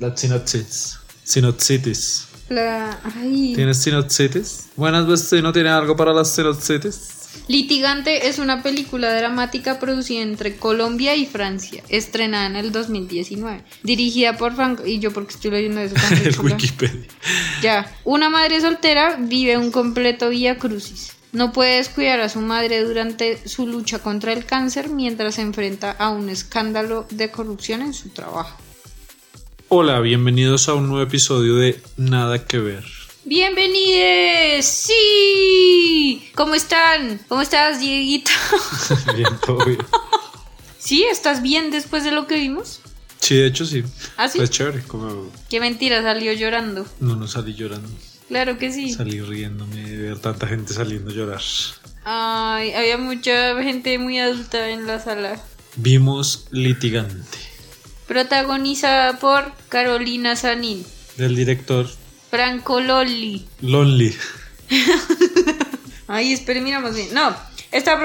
La sinopsis. Sinopsitis. La... Ay. ¿Tienes sinopsitis? Buenas, vecino, ¿tiene algo para las sinopsitis? Litigante es una película dramática producida entre Colombia y Francia, estrenada en el 2019, dirigida por Franco y yo porque estoy leyendo eso tan El. Wikipedia. Ya, una madre soltera vive un completo vía crucis. No puede descuidar a su madre durante su lucha contra el cáncer mientras se enfrenta a un escándalo de corrupción en su trabajo. Hola, bienvenidos a un nuevo episodio de Nada que ver. ¡Bienvenidos! ¡Sí! ¿Cómo están? ¿Cómo estás, Dieguito? Bien, todo bien. ¿Sí? ¿Estás bien después de lo que vimos? Sí, de hecho sí. ¿Ah, sí? Es chévere, como Qué mentira, salió llorando. no, no salí llorando. Claro que sí. Salí riéndome de ver tanta gente saliendo a llorar. Ay, había mucha gente muy adulta en la sala. Vimos Litigante, Protagonizada por Carolina Sanín, del director Franco Lolli. Lonely. Ay, espere, bien. No, está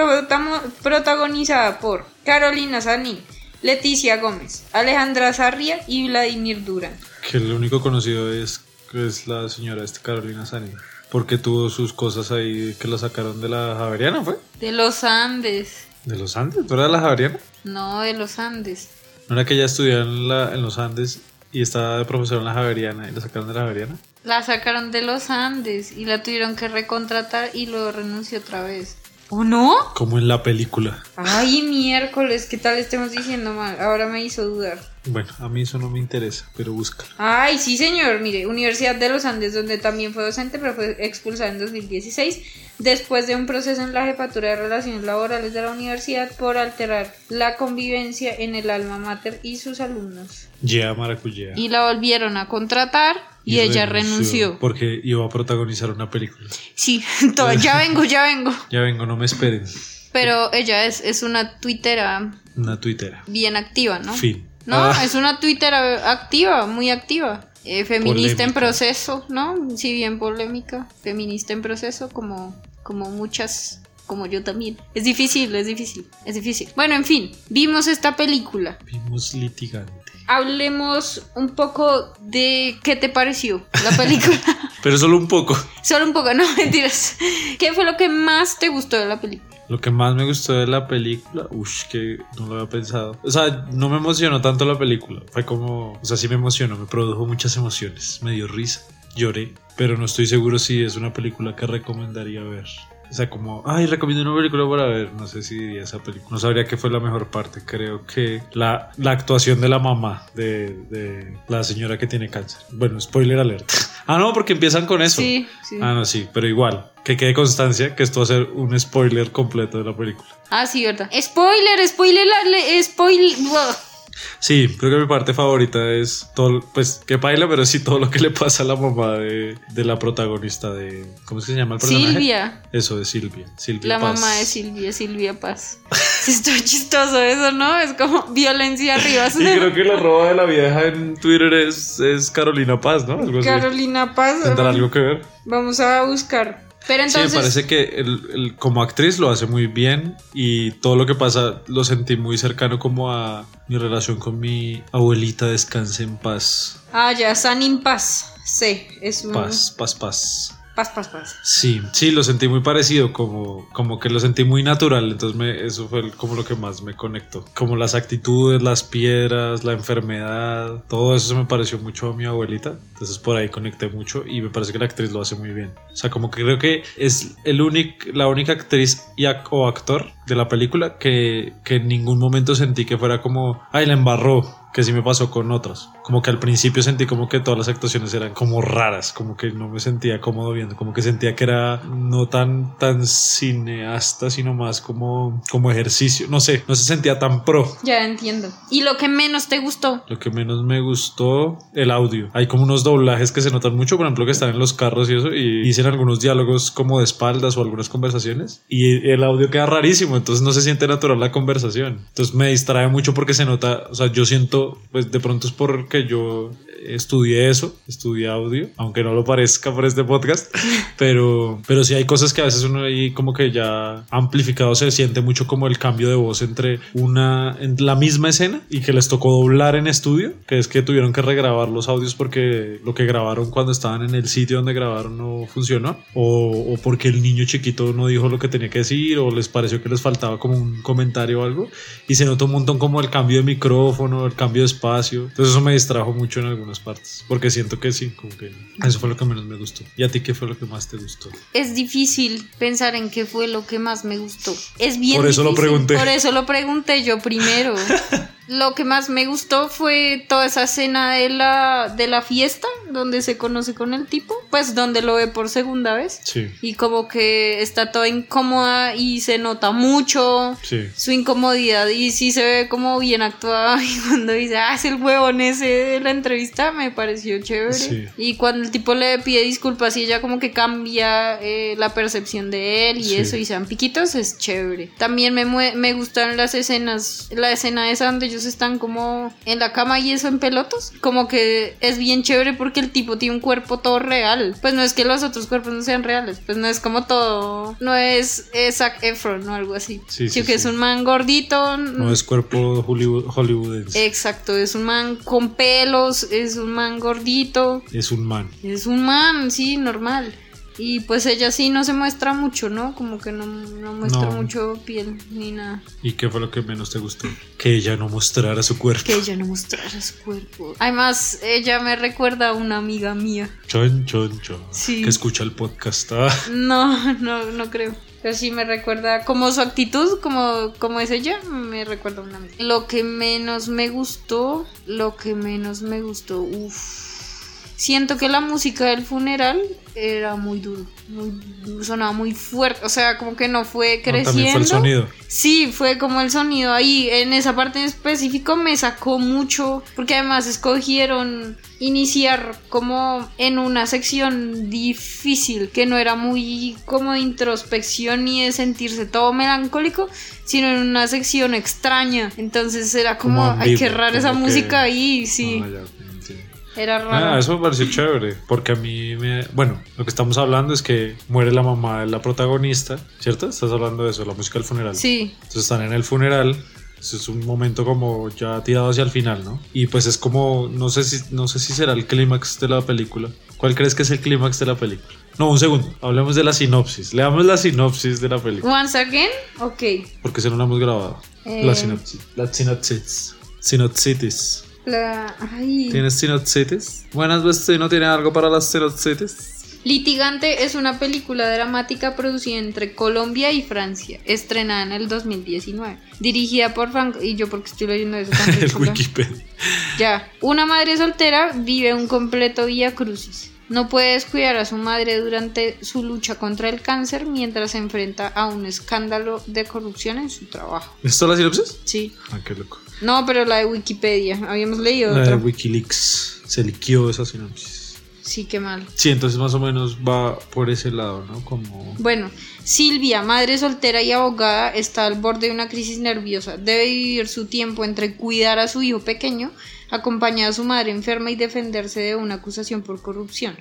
protagonizada por Carolina Sanín, Leticia Gómez, Alejandra Sarria y Vladimir Durán. Que el único conocido es, es la señora esta Carolina Sani. Porque tuvo sus cosas ahí que la sacaron de la Javeriana, ¿fue? De los Andes. ¿De los Andes? ¿No era de la Javeriana? No, de los Andes. ¿No era que ella estudiaba en, la, en los Andes y estaba de profesor en la Javeriana y la sacaron de la Javeriana? La sacaron de los Andes y la tuvieron que recontratar y luego renunció otra vez. ¿O no? Como en la película. Ay, miércoles, ¿qué tal estemos diciendo mal? Ahora me hizo dudar. Bueno, a mí eso no me interesa, pero búscalo. Ay, sí, señor. Mire, Universidad de los Andes, donde también fue docente, pero fue expulsada en 2016 después de un proceso en la jefatura de relaciones laborales de la universidad por alterar la convivencia en el alma mater y sus alumnos. Yeah, Maracuyá. Y la volvieron a contratar y, ella renunció. Porque iba a protagonizar una película. Sí, ya vengo, ya vengo. Ya vengo, no me esperen. Pero ella es, es una tuitera Una tuitera. bien activa, ¿no? Fin. No, Ah, es una tuitera activa, muy activa. Eh, feminista en proceso, ¿no? Si bien polémica, feminista en proceso, como, como muchas, como yo también. Es difícil, es difícil, es difícil. Bueno, en fin, vimos esta película. Vimos litigante. Hablemos un poco de qué te pareció la película. Pero solo un poco. Solo un poco, no mentiras. ¿Qué fue lo que más te gustó de la película? Lo que más me gustó de la película, uff, que no lo había pensado. O sea, no me emocionó tanto la película. Fue como, o sea, sí me emocionó, me produjo muchas emociones. Me dio risa, lloré, pero no estoy seguro si es una película que recomendaría ver. O sea, como, ay, recomiendo una película para ver. No sé si esa película. No sabría qué fue la mejor parte. Creo que la, la actuación de la mamá de, de la señora que tiene cáncer. Bueno, spoiler alert. Ah, no, porque empiezan con eso. Sí, sí. Ah, no, sí, pero igual, que quede constancia que esto va a ser un spoiler completo de la película. Ah, sí, verdad. Spoiler, spoiler, spoiler. Sí, creo que mi parte favorita es todo, pues que baila, pero sí todo lo que le pasa a la mamá de, de la protagonista de, ¿cómo es que se llama el personaje? Silvia. Eso, de Silvia. Silvia La Paz. mamá de Silvia, Silvia Paz. Sí, Está chistoso eso, ¿no? Es como violencia arriba. Y creo que la roba de la vieja en Twitter es, es Carolina Paz, ¿no? Algo así. Carolina Paz. ¿Tendrá algo que ver? Vamos a buscar. Pero entonces. sí, me parece que como actriz lo hace muy bien y todo lo que pasa lo sentí muy cercano como a mi relación con mi abuelita descanse en paz. Ah, ya, Sanin Paz. Sí, es un. Paz, paz, paz. Paz, paz, paz. Sí, sí, lo sentí muy parecido, como, como que lo sentí muy natural, entonces me, eso fue como lo que más me conectó. Como las actitudes, las piedras, la enfermedad, todo eso se me pareció mucho a mi abuelita, entonces por ahí conecté mucho y me parece que la actriz lo hace muy bien. O sea, como que creo que es el único, la única actriz y o actor de la película que, que en ningún momento sentí que fuera como, ay, la embarró, que sí me pasó con otras. Como que al principio sentí como que todas las actuaciones eran como raras, como que no me sentía cómodo viendo, como que sentía que era no tan tan cineasta, sino más como como ejercicio, no sé, no se sentía tan pro. Ya entiendo. ¿Y lo que menos te gustó? Lo que menos me gustó, el audio. Hay como unos doblajes que se notan mucho, por ejemplo, que están en los carros y eso, y dicen algunos diálogos como de espaldas o algunas conversaciones, y el audio queda rarísimo, entonces no se siente natural la conversación. Entonces me distrae mucho porque se nota, o sea, yo siento, pues de pronto es porque yo estudié eso, estudié audio, aunque no lo parezca por este podcast, pero, pero sí hay cosas que a veces uno ahí como que ya amplificado se siente mucho como el cambio de voz entre una, en la misma escena y que les tocó doblar en estudio, que es que tuvieron que regrabar los audios porque lo que grabaron cuando estaban en el sitio donde grabaron no funcionó, o, o porque el niño chiquito no dijo lo que tenía que decir, o les pareció que les faltaba como un comentario o algo, y se notó un montón como el cambio de micrófono, el cambio de espacio, entonces eso me distrajo mucho en algunas partes, porque siento que sí, como que eso fue lo que menos me gustó. ¿Y a ti qué fue lo que más te gustó? Es difícil pensar en qué fue lo que más me gustó. Es bien Por eso lo difícil. pregunté. Por eso lo pregunté yo primero. Lo que más me gustó fue toda esa escena de la, de la fiesta, donde se conoce con el tipo, pues donde lo ve por segunda vez. Sí, Y como que está toda incómoda y se nota mucho sí. su incomodidad y sí se ve como bien actuada y cuando dice, ah, es el huevón ese de la entrevista, me pareció chévere. Sí. Y cuando el tipo le pide disculpas y ella como que cambia eh, la percepción de él y eso y sean piquitos, es chévere. También me, me gustaron las escenas, la escena esa donde ellos están como en la cama y eso en pelotos, como que es bien chévere porque el tipo tiene un cuerpo todo real. Pues no es que los otros cuerpos no sean reales, pues no es como todo, no es, es Zac Efron o algo así. Sí, sí, Sí, que sí. es un man gordito. No es cuerpo Hollywood, hollywoodense, Exacto, es un man con pelos, es un man gordito, es un man. es un man, sí, normal. Y pues ella sí no se muestra mucho, ¿no? Como que no, no muestra No. mucho piel ni nada. ¿Y qué fue lo que menos te gustó? Que ella no mostrara su cuerpo. Que ella no mostrara su cuerpo. Además, ella me recuerda a una amiga mía. Chon, chon, chon. Sí. Que escucha el podcast. Ah, No, no, no creo. Pero sí me recuerda, como su actitud, como, como es ella, me recuerda a una amiga. Lo que menos me gustó, lo que menos me gustó, uff. Siento que la música del funeral era muy duro, muy, sonaba muy fuerte, o sea, como que no fue no, creciendo. también fue el sonido. Sí, fue como el sonido ahí. En esa parte en específico me sacó mucho. Porque además escogieron iniciar como en una sección difícil. Que no era muy como de introspección ni de sentirse todo melancólico. Sino en una sección extraña. Entonces era como, Como ay, ambiguo, qué rara esa que- música ahí. Sí, Ah. Era raro. Ah, eso me pareció chévere, porque a mí me... Bueno, lo que estamos hablando es que muere la mamá de la protagonista, ¿cierto? Estás hablando de eso, la música del funeral. Sí, Entonces están en el funeral, eso es un momento como ya tirado hacia el final, ¿no? Y pues es como, no sé si, no sé si será el clímax de la película. ¿Cuál crees que es el clímax de la película? No, un segundo, hablemos de la sinopsis. Leamos la sinopsis de la película, Once Again, ok. porque si no la hemos grabado. Eh. La sinopsis. La sinopsis. Sinopsitis. La... Ay. ¿Tienes sinopsitis? Buenas, vecino, ¿tiene algo para las sinopsitis? Litigante es una película dramática producida entre Colombia y Francia, estrenada en el 2019, dirigida por Franco y yo porque estoy leyendo eso tan el. Wikipedia. Ya, una madre soltera vive un completo vía crucis. No puede descuidar a su madre durante su lucha contra el cáncer mientras se enfrenta a un escándalo de corrupción en su trabajo. ¿Esto es la sinopsis? Sí. Ah, qué loco. No, pero la de Wikipedia. Habíamos leído La de. Wikileaks. Se liquió esa sinopsis. Sí, qué mal. Sí, entonces más o menos va por ese lado, ¿no? Como... Bueno, Silvia, madre soltera y abogada, está al borde de una crisis nerviosa. Debe dividir su tiempo entre cuidar a su hijo pequeño, acompañar a su madre enferma y defenderse de una acusación por corrupción.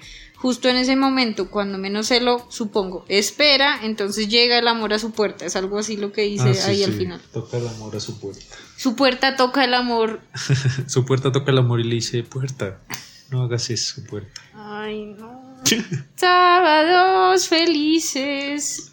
Justo en ese momento, cuando menos se lo supongo, espera, entonces llega el amor a su puerta. Es algo así lo que dice Ah, sí, ahí al final. Toca el amor a su puerta. Su puerta toca el amor. su puerta toca el amor y le dice, puerta, no hagas eso, puerta. Ay, no. Sábados felices.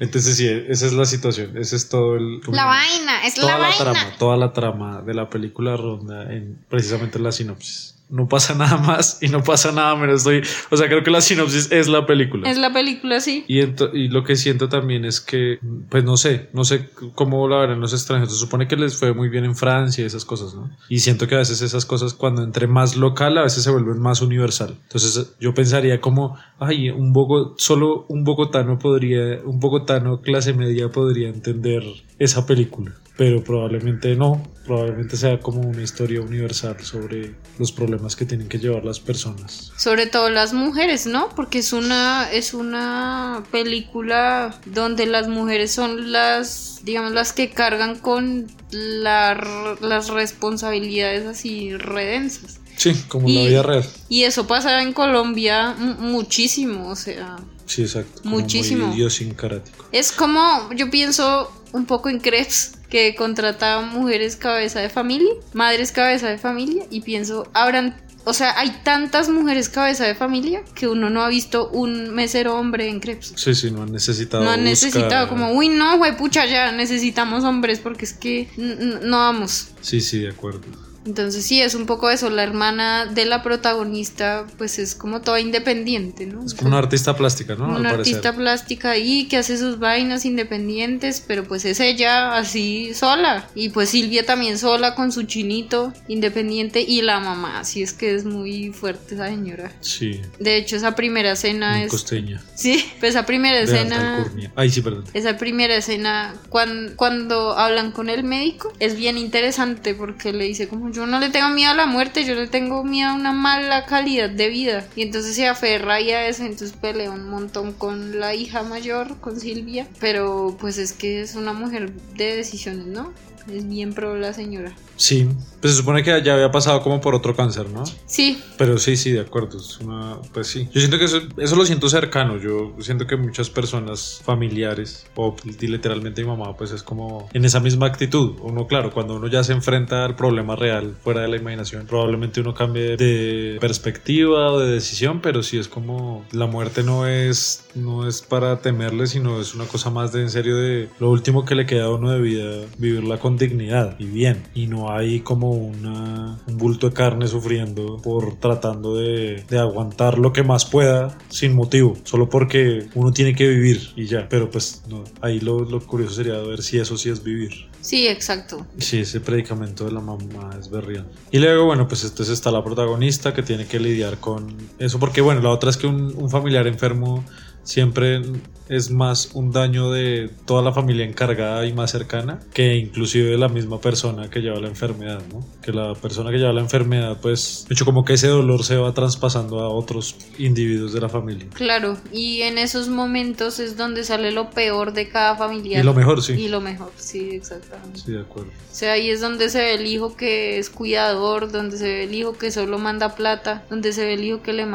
Entonces sí, esa es la situación, ese es todo el... La vaina, es toda la, la, vaina. trama, toda la trama de la película ronda en precisamente la sinopsis. No pasa nada más y no pasa nada menos. Estoy, o sea, creo que la sinopsis es la película. Es la película, sí. Y, y lo que siento también es que, pues no sé, no sé cómo la verán los extranjeros. Se supone que les fue muy bien en Francia y esas cosas, ¿no? Y siento que a veces esas cosas, cuando entre más local, a veces se vuelven más universal. Entonces yo pensaría como, ay, un Bogo, solo un bogotano podría, un bogotano clase media podría entender esa película. Pero probablemente no, probablemente sea como una historia universal sobre los problemas que tienen que llevar las personas. Sobre todo las mujeres, ¿no? Porque es una es una película donde las mujeres son las digamos las que cargan con la- las responsabilidades así redensas. Sí, como la Y- vida real. Y eso pasa en Colombia mu- muchísimo, o sea, Sí, exacto. Muchísimo. Idiosincrático. Es como, yo pienso un poco en Krebs, que contrata mujeres cabeza de familia, madres cabeza de familia, y pienso, habrán, o sea, hay tantas mujeres cabeza de familia que uno no ha visto un mesero hombre en Krebs. Sí, sí, no han necesitado. No han buscar- necesitado como, uy, no, güey, pucha, ya necesitamos hombres porque es que no vamos. Sí, sí, de acuerdo. Entonces sí, es un poco eso, la hermana de la protagonista pues es como toda independiente, ¿no? Es como una artista plástica, ¿no? Al una parecer. artista plástica ahí que hace sus vainas independientes, pero pues es ella así sola. Y pues Silvia también sola con su chinito independiente y la mamá, así es que es muy fuerte esa señora. Sí, De hecho, esa primera escena muy es... costeña. Sí, pues esa primera De escena... Ay, sí, perdón. Esa primera escena, cuando, cuando hablan con el médico, es bien interesante porque le dice como yo no le tengo miedo a la muerte, yo le tengo miedo a una mala calidad de vida. Y entonces se aferra y a eso, entonces pelea un montón con la hija mayor, con Silvia. Pero pues es que es una mujer de decisiones, ¿no? Es bien pro la señora. Sí, pues se supone que ya había pasado como por otro cáncer, ¿no? Sí, Pero sí, sí, de acuerdo. Es una, pues sí. Yo siento que eso, eso lo siento cercano. Yo siento que muchas personas familiares, o literalmente mi mamá, pues es como en esa misma actitud. Uno, claro, cuando uno ya se enfrenta al problema real, fuera de la imaginación, probablemente uno cambie de perspectiva o de decisión, pero sí es como la muerte no es, no es para temerle, sino es una cosa más de en serio de lo último que le queda a uno de vida, vivirla con dignidad y bien. Y no hay como una, un bulto de carne sufriendo por tratando de, de aguantar lo que más pueda sin motivo, solo porque uno tiene que vivir y ya. Pero pues no, ahí lo, lo curioso sería ver si eso sí es vivir. sí, exacto. Sí, ese predicamento de la mamá es berrián. Y luego, bueno, pues entonces está la protagonista que tiene que lidiar con eso, porque bueno, la otra es que un, un familiar enfermo siempre es más un daño de toda la familia encargada y más cercana que inclusive de la misma persona que lleva la enfermedad, ¿no? Que la persona que lleva la enfermedad, pues, de hecho como que ese dolor se va traspasando a otros individuos de la familia. Claro, y en esos momentos es donde sale lo peor de cada familia. Y lo mejor, sí. Y lo mejor, sí, exactamente. Sí, de acuerdo. O sea, ahí es donde se ve el hijo que es cuidador, donde se ve el hijo que solo manda plata, donde se ve el hijo que le,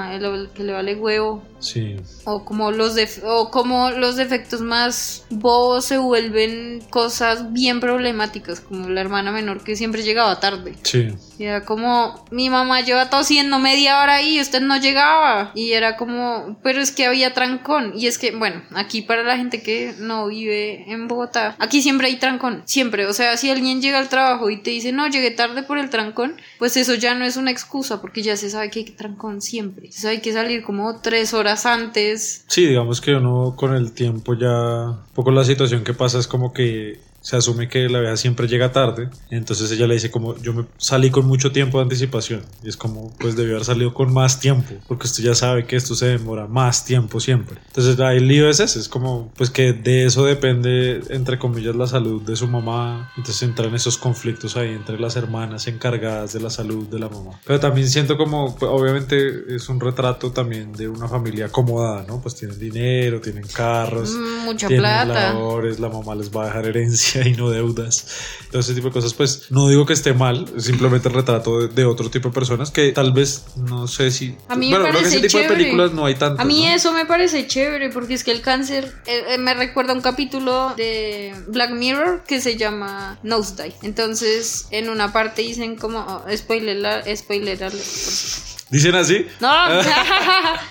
que le vale huevo, Sí, o como los def- o como los defectos más bobos se vuelven cosas bien problemáticas, como la hermana menor que siempre llegaba tarde. sí. Y era como, mi mamá lleva tosiendo media hora ahí y usted no llegaba. Y era como, pero es que había trancón. Y es que, bueno, aquí para la gente que no vive en Bogotá, aquí siempre hay trancón, siempre. O sea, si alguien llega al trabajo y te dice, no, llegué tarde por el trancón, pues eso ya no es una excusa, porque ya se sabe que hay trancón siempre. Entonces hay que salir como tres horas antes. Sí, digamos que uno con el tiempo ya, un poco la situación que pasa es como que se asume que la vieja siempre llega tarde, entonces ella le dice como yo me salí con mucho tiempo de anticipación y es como pues debió haber salido con más tiempo, porque usted ya sabe que esto se demora más tiempo siempre. Entonces ahí el lío es ese, es como pues que de eso depende entre comillas la salud de su mamá, entonces entran esos conflictos ahí entre las hermanas encargadas de la salud de la mamá. Pero también siento como pues, obviamente es un retrato también de una familia acomodada, ¿no? Pues tienen dinero, tienen carros, Mm, Mucha tienen plata. labores, la mamá les va a dejar herencia y no deudas. Todo ese tipo de cosas, pues no digo que esté mal, simplemente el retrato de, de otro tipo de personas que tal vez no sé si. A mí me bueno, creo que ese parece tipo de chévere. películas no hay tanto. A mí eso me parece chévere porque es que el cáncer eh, eh, me recuerda a un capítulo de Black Mirror que se llama Nosedive. Entonces, en una parte dicen como oh, spoiler, spoiler alert, por Dicen así. No,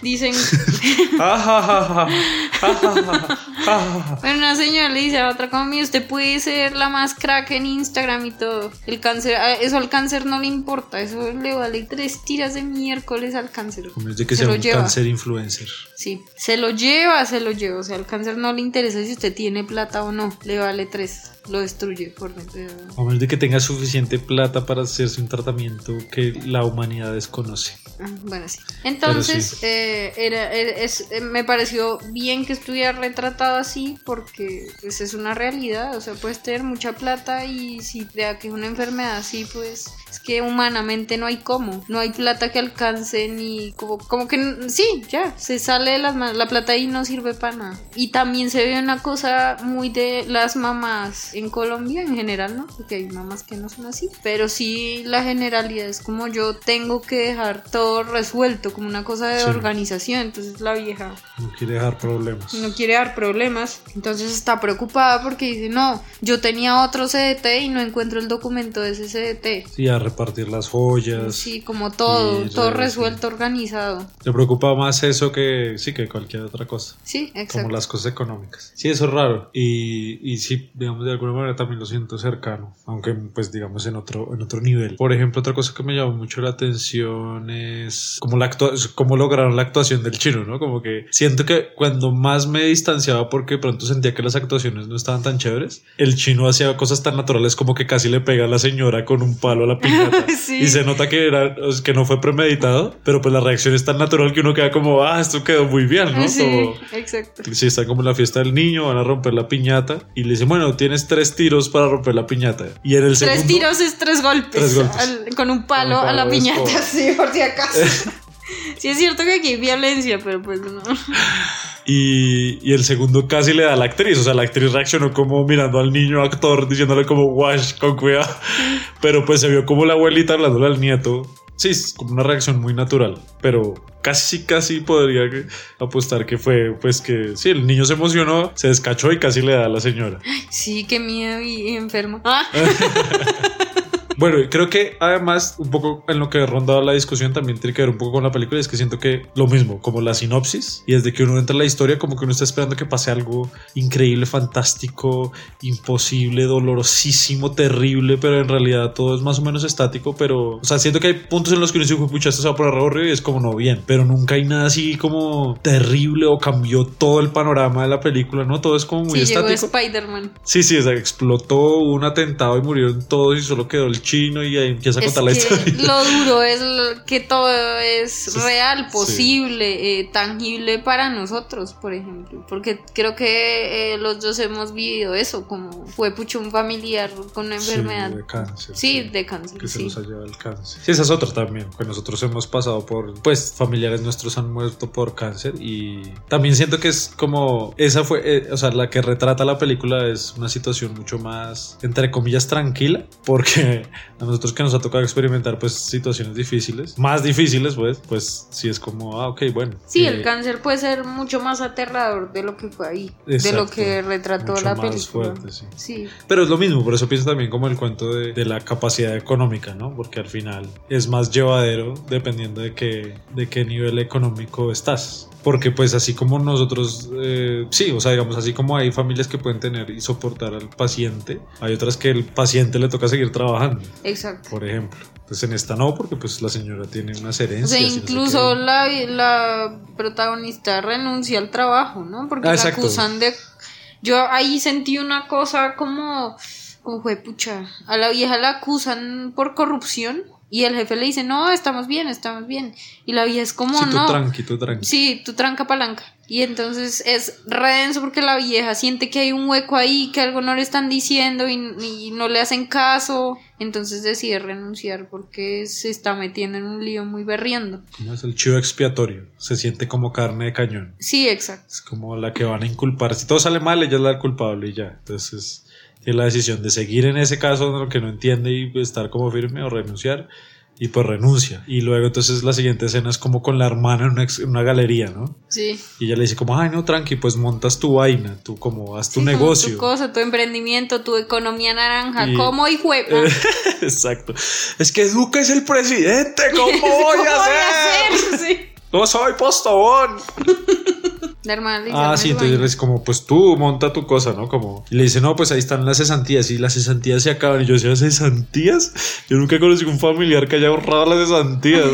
dicen Bueno, una señora le dice a otra como "Mire, usted puede ser la más crack en Instagram y todo. El cáncer, a- eso al cáncer no le importa, eso le vale tres tiras de miércoles al cáncer. Como es de que Se sea lo un lleva. cáncer influencer. Sí, se lo lleva, se lo lleva. O sea, al cáncer no le interesa si usted tiene plata o no, le vale tres. Lo destruye por dentro. A menos de que tenga suficiente plata para hacerse un tratamiento que la humanidad desconoce. Ah, Bueno, sí. Entonces, eh, era, era- es, eh, me pareció bien que estuviera retratado así porque pues, es una realidad. O sea, puedes tener mucha plata y si te da que es una enfermedad así, pues es que humanamente no hay cómo. No hay plata que alcance ni como, como que sí, ya, se sale de las manos. La plata ahí no sirve para nada. Y también se ve una cosa muy de las mamás en Colombia en general, ¿no? Porque hay mamás que no son así. Pero sí, la generalidad es como yo tengo que dejar todo resuelto, como una cosa de Sí. organización. Entonces la vieja No quiere dejar problemas. no quiere dar problemas. Entonces está preocupada porque dice, no, yo tenía otro CDT y no encuentro el documento de ese CDT. Sí, a repartir las joyas. Sí, como todo, todo re- resuelto, organizado. Le preocupa más eso que sí que cualquier otra cosa. Sí, Como exacto. las cosas económicas. Sí, eso es raro. Y, y sí, digamos, de alguna manera también lo siento cercano. Aunque, pues, digamos, en otro, en otro nivel. Por ejemplo, otra cosa que me llamó mucho la atención es como la cómo lograron la actuación del chino, ¿no? Como que siento que cuando más me distanciaba porque pronto sentía que las actuaciones no estaban tan chéveres, el chino hacía cosas tan naturales como que casi le pega a la señora con un palo a la piñata. Sí. Y se nota que, era, que no fue premeditado, pero pues la reacción es tan natural que uno queda como, ah, esto quedó muy bien, ¿no? Sí, Como- exacto. si está como en la fiesta del niño, van a romper la piñata y le dicen, bueno, tienes tres tiros para romper la piñata. Y en el segundo... Tres tiros es tres golpes. Tres golpes. al- con un palo Con un a la piñata, sí, por si acaso. sí, es cierto que aquí hay violencia, pero pues no. Y, y el segundo casi le da a la actriz. O sea, la actriz reaccionó como mirando al niño actor, diciéndole como, wash, con cuidado. Pero pues se vio como la abuelita hablándole al nieto. Sí, es como una reacción muy natural, pero casi, casi podría apostar que fue, pues que sí, el niño se emocionó, se descachó y casi le da a la señora. Sí, qué miedo y enfermo. Ah, Bueno, creo que además, un poco en lo que ha rondado la discusión también tiene que ver un poco con la película. Es que siento que lo mismo, como la sinopsis, y desde que uno entra en la historia, como que uno está esperando que pase algo increíble, fantástico, imposible, dolorosísimo, terrible, pero en realidad todo es más o menos estático. Pero, o sea, siento que hay puntos en los que uno dice, "Uy, pucha, esto se va a poner y es como no bien, pero nunca hay nada así como terrible o cambió todo el panorama de la película, ¿no? Todo es como muy sí, llegó estático. Spider-Man. Sí, sí, o sea, explotó un atentado y murieron todos y solo quedó el chino y empieza a Es contar la historia. lo duro es que todo es Sí, real, sí. posible, eh, tangible para nosotros, por ejemplo. Porque creo que eh, los dos hemos vivido eso, como fue pucho un familiar con una Sí, enfermedad. de cáncer. Sí, de cáncer, Que se sí. nos ha llevado el cáncer. Sí, esa es otra también, que nosotros hemos pasado por, pues, familiares nuestros han muerto por cáncer y también siento que es como, esa fue, eh, o sea, la que retrata la película es una situación mucho más, entre comillas, tranquila, porque a nosotros que nos ha tocado experimentar, pues, situaciones difíciles, más difíciles, pues, pues, sí es como, ah, ok, bueno. Sí, eh, el cáncer puede ser mucho más aterrador de lo que fue ahí, de lo que retrató mucho la más película. fuerte, sí. Sí, Pero es lo mismo, por eso pienso también como el cuento de, de la capacidad económica, ¿no? Porque al final es más llevadero dependiendo de qué, de qué nivel económico estás. Porque pues así como nosotros, eh, sí, o sea, digamos, así como hay familias que pueden tener y soportar al paciente, hay otras que el paciente le toca seguir trabajando, exacto. por ejemplo. Entonces en esta no, porque pues la señora tiene unas O herencias. sea, no sé incluso la, la protagonista renuncia al trabajo, ¿no? Porque Ah, la acusan de... Yo ahí sentí una cosa como... Como fue, pucha, a la vieja la acusan por corrupción y el jefe le dice, no, estamos bien, estamos bien. Y la vieja es como, Sí, tú no. tranqui, tú tranqui. Sí, tu tranca palanca. Y entonces es redenso porque la vieja siente que hay un hueco ahí, que algo no le están diciendo y, y no le hacen caso. Entonces decide renunciar porque se está metiendo en un lío muy berriendo. ¿Cómo es el chivo expiatorio? Se siente como carne de cañón. Sí, exacto. Es como la que van a inculpar. Si todo sale mal, ella es la culpable y ya. Entonces, tiene la decisión de seguir en ese caso, lo que no entiende y estar como firme o renunciar. Y pues renuncia. Y luego, entonces, la siguiente escena es como con la hermana en una, en una galería, ¿no? Sí. Y ella le dice, como, ay, no, tranqui, pues montas tu vaina, tú como haz tu Sí, negocio. Tu cosa, tu emprendimiento, tu economía naranja. Y- ¿Cómo y jue- Eh, Exacto. Es que Duque es el presidente, ¿cómo voy ¿Cómo a voy hacer? hacer? Sí. No soy postobón. Ah, "Hazme sí, entonces baño". le dice como, pues tú monta tu cosa, ¿no? Como, y le dice, no, pues ahí están las cesantías y las cesantías se acaban. Y yo decía, ¿cesantías? Yo nunca conocí un familiar que haya ahorrado las cesantías.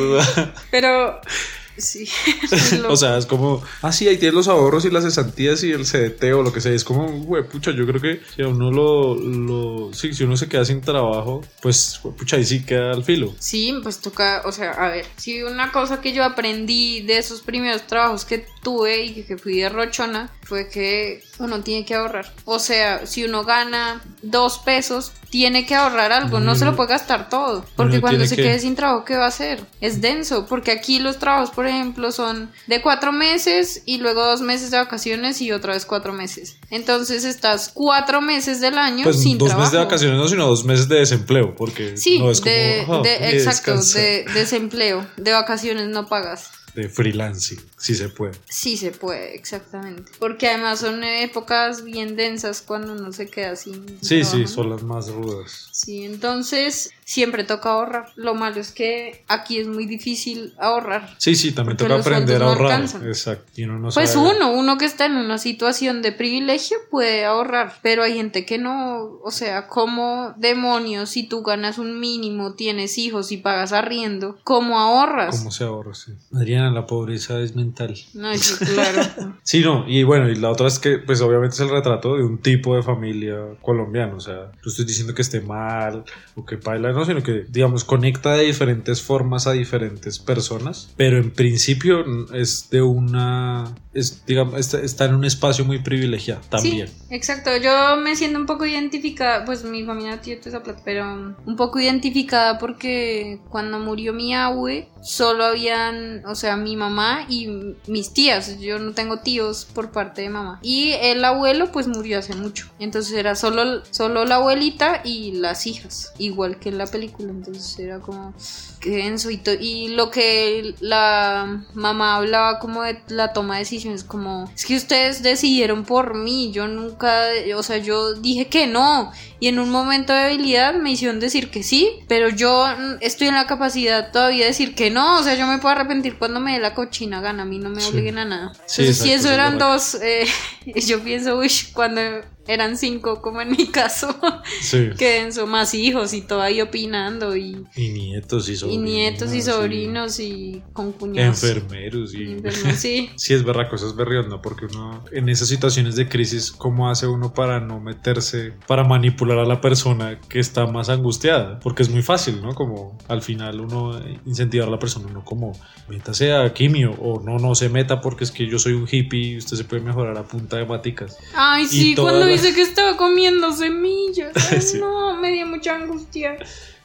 Pero Sí. o sea, es como, ah, sí, ahí tienes los ahorros y las cesantías y el CDT o lo que sea. Es como, güey, pucha, yo creo que si uno lo, lo. Sí, si uno se queda sin trabajo, pues, pucha, ahí sí queda al filo. Sí, pues toca, o sea, a ver, si una cosa que yo aprendí de esos primeros trabajos que tuve y que fui de rochona fue que uno tiene que ahorrar. O sea, si uno gana dos pesos, tiene que ahorrar algo, no se lo puede gastar todo, porque cuando se quede sin trabajo, ¿qué va a hacer? Es denso, porque aquí los trabajos, por ejemplo, son de cuatro meses y luego dos meses de vacaciones y otra vez cuatro meses. Entonces estás cuatro meses del año pues sin dos trabajo. meses de vacaciones no, sino dos meses de desempleo, porque sí, no es como, de, exacto, de desempleo, de vacaciones no pagas de freelancing, si se puede. Sí se puede, exactamente. Porque además son épocas bien densas cuando uno se queda sin. Sí, sí, son las más rudas. Sí, entonces siempre toca ahorrar. Lo malo es que aquí es muy difícil ahorrar. Sí, sí, también toca aprender a ahorrar. Exacto. pues uno, uno que está en una situación de privilegio puede ahorrar, pero hay gente que no, o sea, como demonios si tú ganas un mínimo, tienes hijos y pagas arriendo, ¿cómo ahorras? ¿Cómo se ahorra? Sí. Adriana, la pobreza es mental. No, sí, claro. sí, no, y bueno, y la otra es que, pues obviamente es el retrato de un tipo de familia colombiano, o sea, no estoy diciendo que esté mal o que baila no, sino que, digamos, conecta de diferentes formas a diferentes personas, pero en principio es de una, es, digamos, está, en un espacio muy privilegiado también. Sí, exacto, yo me siento un poco identificada, pues mi familia tiene esa plata, pero un poco identificada porque cuando murió mi abue, solo habían, o sea, mi mamá y mis tías, yo no tengo tíos por parte de mamá, y el abuelo pues murió hace mucho, entonces era solo, solo la abuelita y las hijas, igual que la película, entonces era como que denso y, y lo que la mamá hablaba como de la toma de decisiones, como es que ustedes decidieron por mí, yo nunca, o sea, yo dije que no y en un momento de debilidad me hicieron decir que sí, pero yo estoy en la capacidad todavía de decir que no, o sea, yo me puedo arrepentir cuando me dé la cochina gana, a mí no me obliguen a nada. Entonces, si eso eran dos, eh, yo pienso, uy, cuando eran cinco, como en mi caso. Sí. que son más hijos y todo ahí opinando. Y, y nietos y sobrinos. Y nietos y sobrinos y, con cuñados. Enfermeros y. Enfermeros, sí. sí, es verdad, cosas berriendo, porque uno, en esas situaciones de crisis, ¿cómo hace uno para no meterse, para manipular a la persona que está más angustiada? Porque es muy fácil, ¿no? Como al final uno incentivar a la persona, uno como, métase a quimio, o no, no se meta porque es que yo soy un hippie y usted se puede mejorar a punta de maticas. Ay, sí, cuando Dice que estaba comiendo semillas. No, me dio mucha angustia.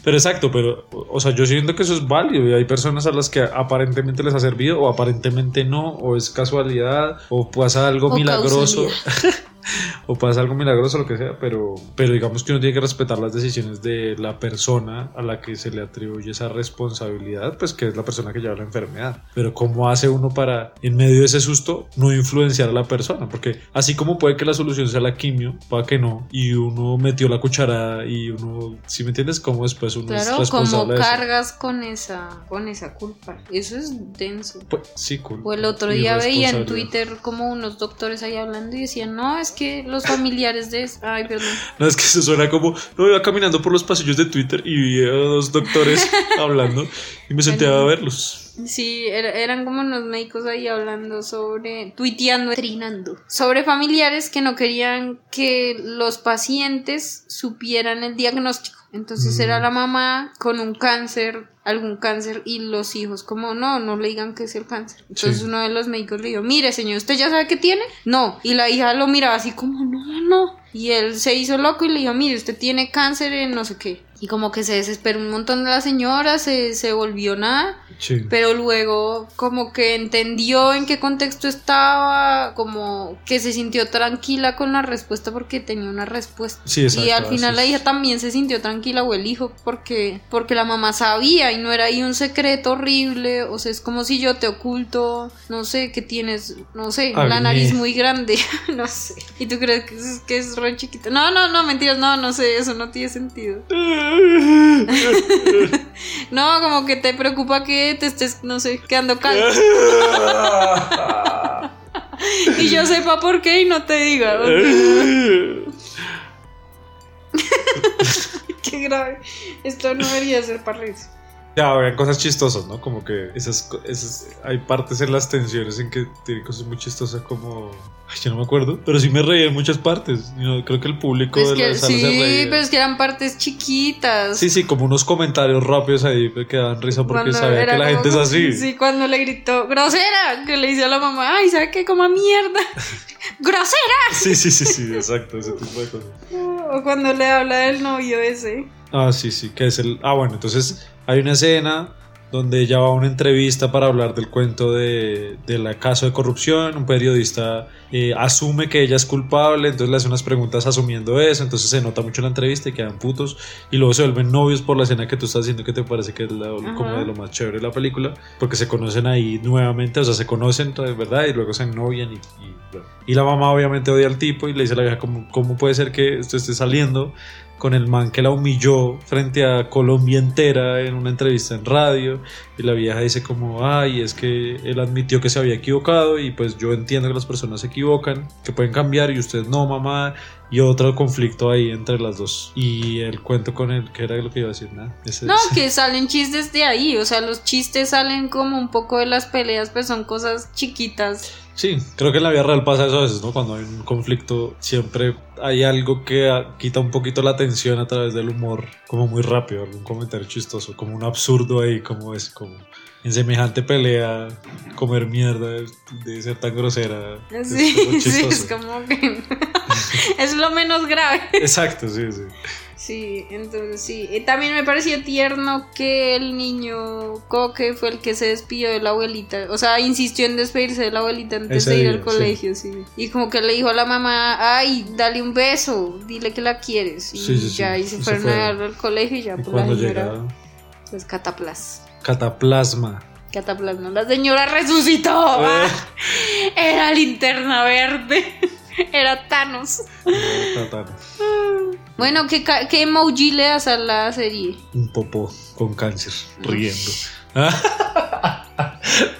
Pero exacto, pero, o sea, yo siento que eso es válido y hay personas a las que aparentemente les ha servido o aparentemente no, o es casualidad, o pasa algo milagroso. o pasa algo milagroso, lo que sea, pero, pero digamos que uno tiene que respetar las decisiones de la persona a la que se le atribuye esa responsabilidad, pues que es la persona que lleva la enfermedad. Pero ¿cómo hace uno para, en medio de ese susto, no influenciar a la persona? Porque así como puede que la solución sea la quimio, para que no, y uno metió la cucharada y uno, si me entiendes, cómo después uno es responsable. Como cargas con esa, con esa culpa. Eso es denso. Pues, sí, culpa. O el otro día veía en Twitter como unos doctores ahí hablando y decían, no, es que los familiares de... Ay, perdón. No, es que eso suena como... No, iba caminando por los pasillos de Twitter y vi a dos doctores hablando y me senté a verlos. Sí, eran como unos médicos ahí hablando sobre, tuiteando, trinando, sobre familiares que no querían que los pacientes supieran el diagnóstico. Entonces era mm. la mamá con un cáncer, algún cáncer, y los hijos como, no, no le digan que es el cáncer. Entonces uno de los médicos le dijo, mire señor, ¿usted ya sabe qué tiene? No. Y la hija lo miraba así como, no, no. Y él se hizo loco y le dijo, mire, usted tiene cáncer en no sé qué. Y como que se desesperó un montón de la señora, se, se volvió nada. Pero luego como que entendió en qué contexto estaba, como que se sintió tranquila con la respuesta porque tenía una respuesta. y al final la hija también se sintió tranquila o el hijo porque, porque la mamá sabía y no era ahí un secreto horrible. O sea, es como si yo te oculto, no sé, que tienes, no sé, la nariz muy grande, no sé. Y tú crees que es, que es re chiquita. No, no, no, mentiras, no, no sé, eso no tiene sentido. no, como que te preocupa que te estés, no sé, quedando calmo. y yo sepa por qué y no te diga. qué grave. Esto no debería ser para reírse. Ya, vean cosas chistosas, ¿no? Como que esas, esas hay partes en las tensiones en que tienen cosas muy chistosas como... Ay, yo no me acuerdo, pero sí me reí en muchas partes. Creo que el público Es de que, la sala se sí, reía. pero es que eran partes chiquitas. Sí, sí, como unos comentarios rápidos ahí pues, que daban risa porque Cuando sabía que la gente es así. Sí, cuando le gritó, grosera, que le dice a la mamá, ay, ¿sabe qué? Como mierda. ¡Grosera! Sí, sí, sí, sí, exacto, ese tipo de cosas. O cuando le habla del novio ese. Ah, sí, sí, que es el... Ah, bueno, entonces hay una escena donde ella va a una entrevista para hablar del cuento de, del caso de corrupción, un periodista eh, asume que ella es culpable, entonces le hace unas preguntas asumiendo eso, entonces se nota mucho la entrevista y quedan putos y luego se vuelven novios por la escena que tú estás haciendo que te parece que es la- como de lo más chévere de la película, porque se conocen ahí nuevamente, o sea, se conocen, de ¿verdad? Y luego se novian y, y. Y la mamá obviamente odia al tipo y le dice a la vieja, ¿cómo, cómo puede ser que esto esté saliendo? Con el man que la humilló frente a Colombia entera en una entrevista en radio y la vieja dice como ay es que él admitió que se había equivocado y pues yo entiendo que las personas se equivocan que pueden cambiar y usted no mamá y otro conflicto ahí entre las dos y el cuento con él que era lo que iba a decir nada ese- No, que salen chistes de ahí, o sea, los chistes salen como un poco de las peleas, pues son cosas chiquitas. Sí, creo que en la vida real pasa eso a veces, ¿no? Cuando hay un conflicto, siempre hay algo que ah, quita un poquito la tensión a través del humor, como muy rápido, algún comentario chistoso, como un absurdo ahí, como es, como en semejante pelea, comer mierda de ser tan grosera. Sí, sí, es como que es lo menos grave. Exacto, sí, sí. Sí, entonces sí. Y también me pareció tierno que el niño Coque fue el que se despidió de la abuelita. O sea, insistió en despedirse de la abuelita antes Ese de ir día, al colegio, sí. Y como que le dijo a la mamá, ay, dale un beso, dile que la quieres. Y Sí, ya, y se fueron fue. a al colegio y ya, Y pues la señora, pues cataplas. Cataplasma. Cataplasma. La señora resucitó. Eh. Era linterna verde. Era Thanos. Tatana. Bueno, ¿qué, qué emoji le das a la serie? Un popó con cáncer, riendo.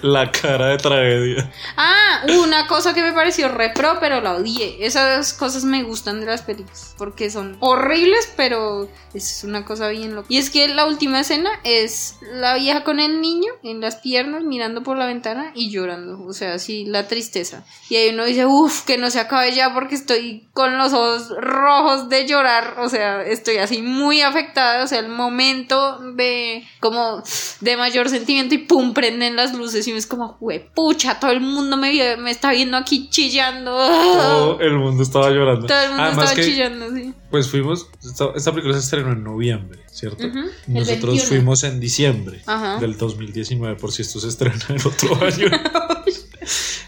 la cara de tragedia. Ah, una cosa que me pareció repro, pero la odié. Esas cosas me gustan de las películas, porque son horribles, pero es una cosa bien loca. Y es que la última escena es la vieja con el niño en las piernas, mirando por la ventana y llorando. O sea, sí, la tristeza. Y ahí uno dice, uff, que no se acabe ya porque estoy con los ojos rojos de llorar. O sea, estoy así muy afectada. O sea, el momento de como de mayor sentimiento y pum, prenden las luces y me es como, pucha, todo el mundo me, me está viendo aquí chillando. Todo el mundo estaba llorando. Todo el mundo Además estaba que, chillando, sí. Pues fuimos, esta, esta película se estrenó en noviembre, ¿cierto? Nosotros 21. fuimos en diciembre Ajá. del 2019, por si esto se estrena en otro año.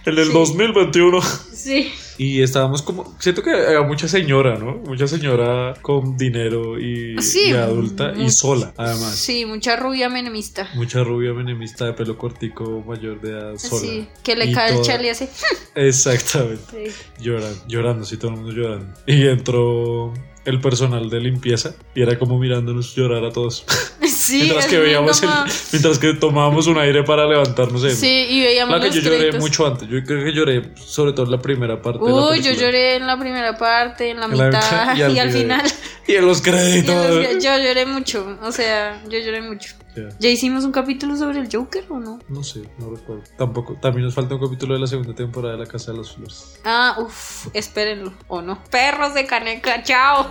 en el Sí. 2021. Sí. Y estábamos como, siento que había mucha señora, ¿no? Mucha señora con dinero y, Sí, y adulta y sola, además. Sí, mucha rubia menemista. Mucha rubia menemista de pelo cortico, mayor de edad, sola. Sí, que le Y cae el toda- chale así. Exactamente. Sí. Llorando, llorando, sí, todo el mundo llorando. Y entró el personal de limpieza y era como mirándonos llorar a todos. Sí, mientras que veíamos el- mientras que tomábamos un aire para levantarnos. en- Sí, y veíamos Claro que los yo lloré mucho antes. Yo creo que lloré sobre todo en la primera parte. la Uy, yo lloré en la primera parte, en la En la mitad y al, final. Y en los en créditos. los yo lloré mucho, o sea, yo lloré mucho. Ya. ¿Ya hicimos un capítulo sobre el Joker o no? No sé, no recuerdo. Tampoco. También nos falta un capítulo de la segunda temporada de La Casa de las Flores. Ah, uff, espérenlo, o no. Perros de caneca, chao.